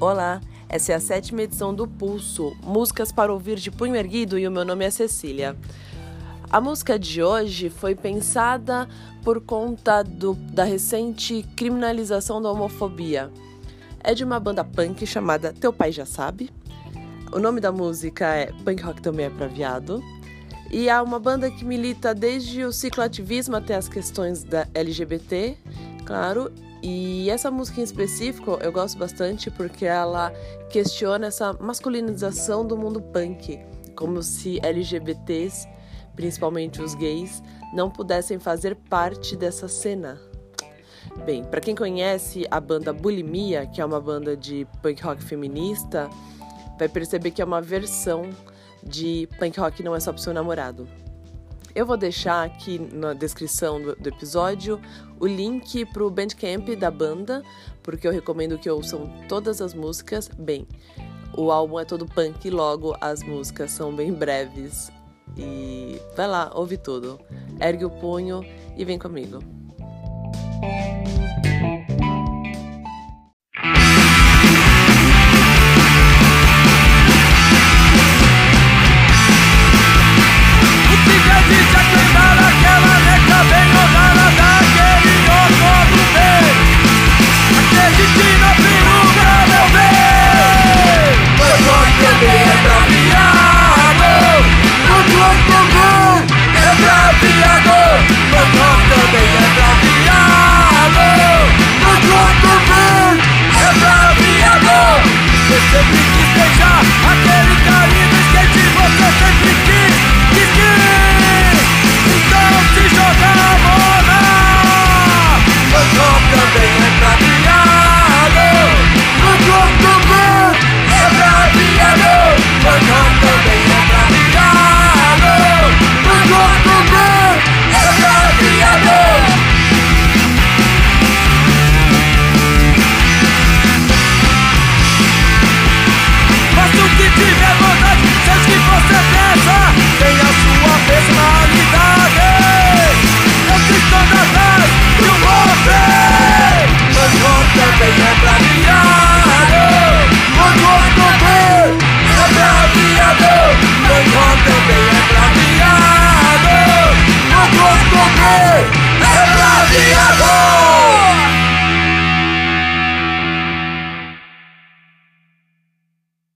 Olá, essa é a sétima edição do Pulso, músicas para ouvir de punho erguido e o meu nome é Cecília. A música de hoje foi pensada por conta do, da recente criminalização da homofobia. É de uma banda punk chamada Teu Pai Já Sabe. O nome da música é Punk Rock Também é Pra Viado. E é uma banda que milita desde o cicloativismo até as questões da LGBT, claro, e essa música em específico eu gosto bastante porque ela questiona essa masculinização do mundo punk, como se LGBTs, principalmente os gays, não pudessem fazer parte dessa cena. Bem, para quem conhece a banda Bulimia, que é uma banda de punk rock feminista, vai perceber que é uma versão de punk rock não é só pro seu namorado. Eu vou deixar aqui na descrição do, do episódio o link para o Bandcamp da banda, porque eu recomendo que ouçam todas as músicas. Bem, o álbum é todo punk logo as músicas são bem breves. E vai lá, ouve tudo. Ergue o punho e vem comigo.